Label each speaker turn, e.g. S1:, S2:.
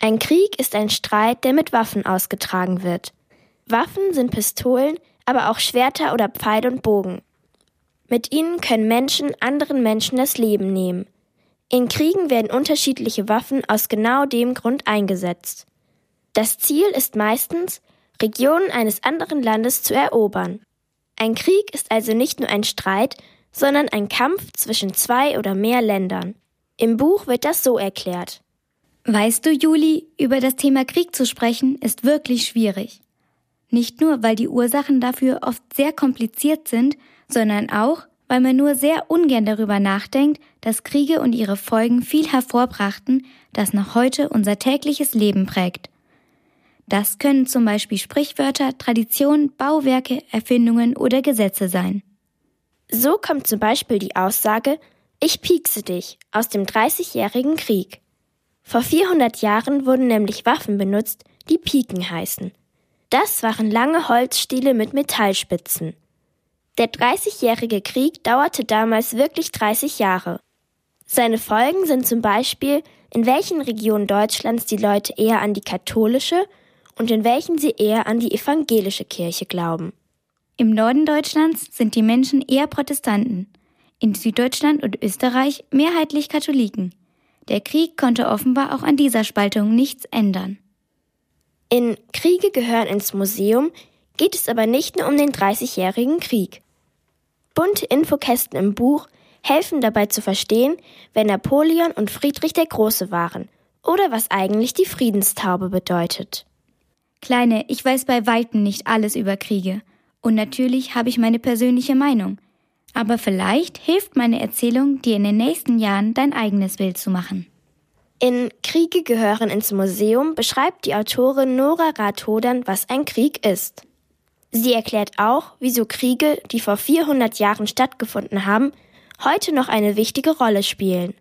S1: Ein Krieg ist ein Streit, der mit Waffen ausgetragen wird. Waffen sind Pistolen, aber auch Schwerter oder Pfeil und Bogen. Mit ihnen können Menschen anderen Menschen das Leben nehmen. In Kriegen werden unterschiedliche Waffen aus genau dem Grund eingesetzt. Das Ziel ist meistens, Regionen eines anderen Landes zu erobern. Ein Krieg ist also nicht nur ein Streit, sondern ein Kampf zwischen zwei oder mehr Ländern. Im Buch wird das so erklärt.
S2: Weißt du, Juli, über das Thema Krieg zu sprechen, ist wirklich schwierig. Nicht nur, weil die Ursachen dafür oft sehr kompliziert sind, sondern auch, weil man nur sehr ungern darüber nachdenkt, dass Kriege und ihre Folgen viel hervorbrachten, das noch heute unser tägliches Leben prägt. Das können zum Beispiel Sprichwörter, Traditionen, Bauwerke, Erfindungen oder Gesetze sein.
S1: So kommt zum Beispiel die Aussage Ich piekse dich aus dem Dreißigjährigen Krieg. Vor 400 Jahren wurden nämlich Waffen benutzt, die Piken heißen. Das waren lange Holzstiele mit Metallspitzen. Der Dreißigjährige Krieg dauerte damals wirklich 30 Jahre. Seine Folgen sind zum Beispiel, in welchen Regionen Deutschlands die Leute eher an die katholische und in welchen sie eher an die evangelische Kirche glauben.
S2: Im Norden Deutschlands sind die Menschen eher Protestanten, in Süddeutschland und Österreich mehrheitlich Katholiken. Der Krieg konnte offenbar auch an dieser Spaltung nichts ändern.
S1: In Kriege gehören ins Museum geht es aber nicht nur um den Dreißigjährigen Krieg. Bunte Infokästen im Buch helfen dabei zu verstehen, wer Napoleon und Friedrich der Große waren oder was eigentlich die Friedenstaube bedeutet.
S2: Kleine, ich weiß bei weitem nicht alles über Kriege, und natürlich habe ich meine persönliche Meinung. Aber vielleicht hilft meine Erzählung, dir in den nächsten Jahren dein eigenes Bild zu machen.
S1: In Kriege gehören ins Museum beschreibt die Autorin Nora Rathodern, was ein Krieg ist. Sie erklärt auch, wieso Kriege, die vor 400 Jahren stattgefunden haben, heute noch eine wichtige Rolle spielen.